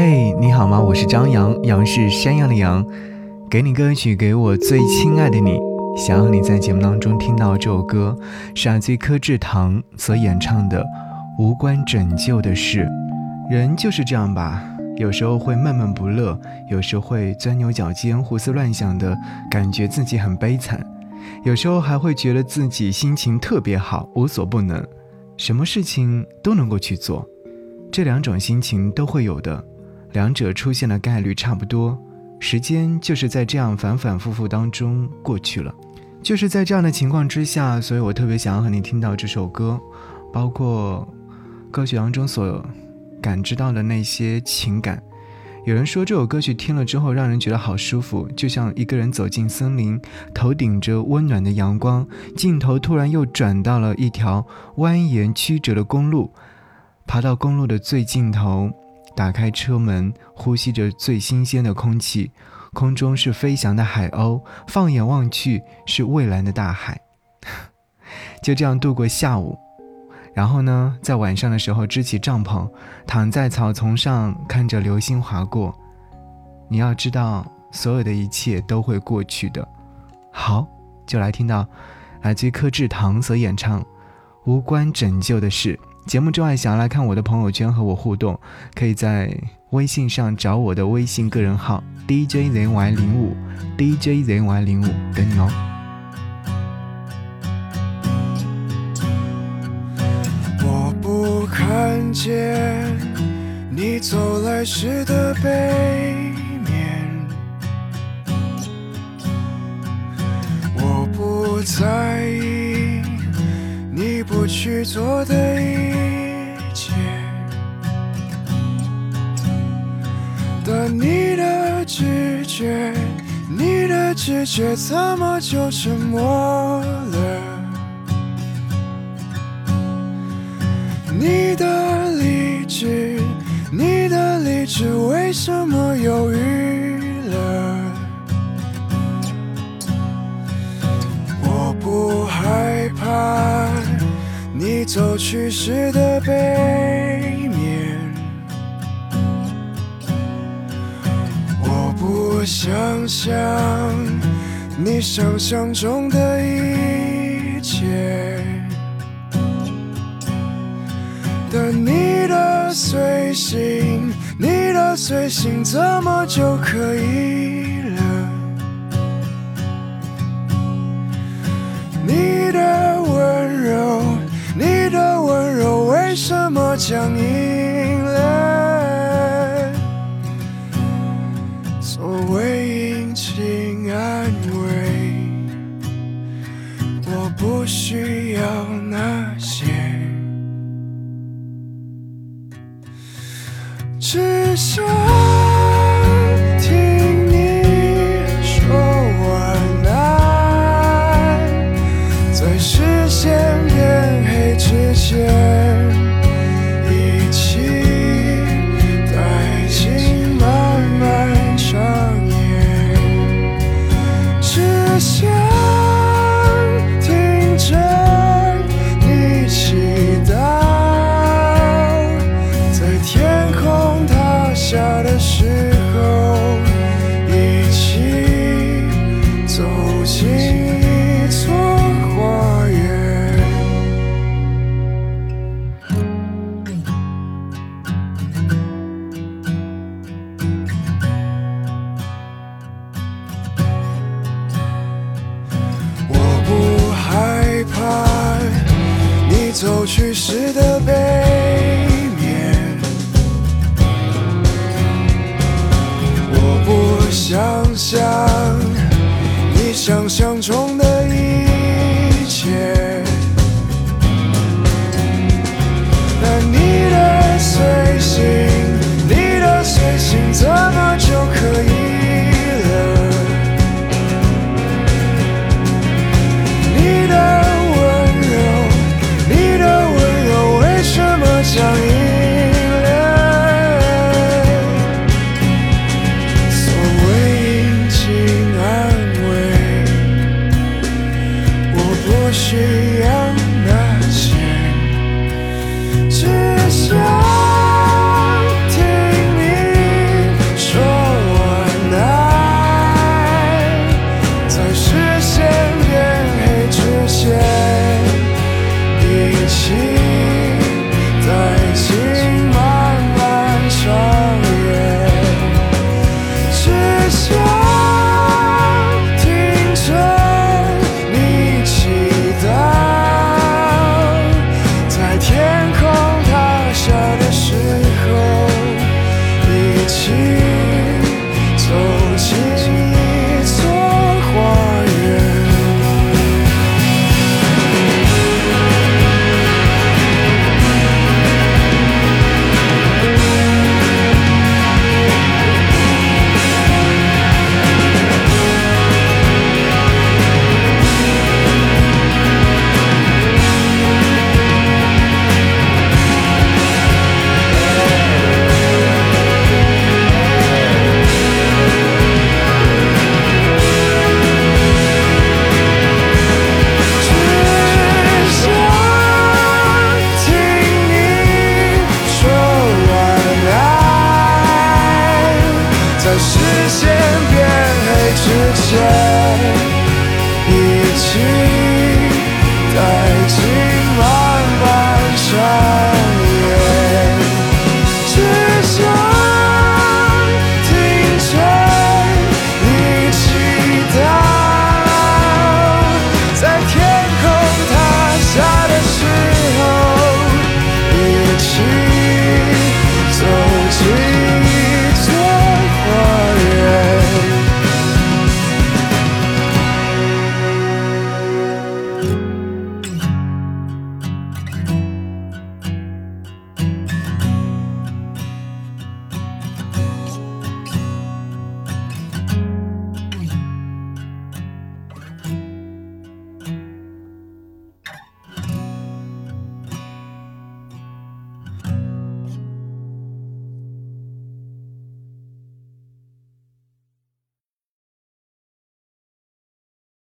嘿，你好吗？我是张扬，杨是山羊的羊。给你歌曲，给我最亲爱的你。想要你在节目当中听到这首歌，是来自柯志堂所演唱的《无关拯救的事》。人就是这样吧，有时候会闷闷不乐，有时候会钻牛角尖、胡思乱想的感觉自己很悲惨，有时候还会觉得自己心情特别好，无所不能，什么事情都能够去做。这两种心情都会有的。两者出现的概率差不多，时间就是在这样反反复复当中过去了，就是在这样的情况之下，所以我特别想要和你听到这首歌，包括歌曲当中所感知到的那些情感。有人说这首歌曲听了之后让人觉得好舒服，就像一个人走进森林，头顶着温暖的阳光，镜头突然又转到了一条蜿蜒曲折的公路，爬到公路的最尽头。打开车门，呼吸着最新鲜的空气，空中是飞翔的海鸥，放眼望去是蔚蓝的大海。就这样度过下午，然后呢，在晚上的时候支起帐篷，躺在草丛上看着流星划过。你要知道，所有的一切都会过去的。好，就来听到来自柯志堂所演唱《无关拯救的事》。节目之外，想要来看我的朋友圈和我互动，可以在微信上找我的微信个人号 DJZY 零五 DJZY 零五等你哦。我不看见你走来时的背面，我不在意你不去做的你的直觉怎么就沉默了？你的理智，你的理智为什么犹豫了？我不害怕你走去时的背想象你想象中的一切，但你的随行，你的随行怎么就可以了？你的温柔，你的温柔为什么僵硬只想。视线变黑之前。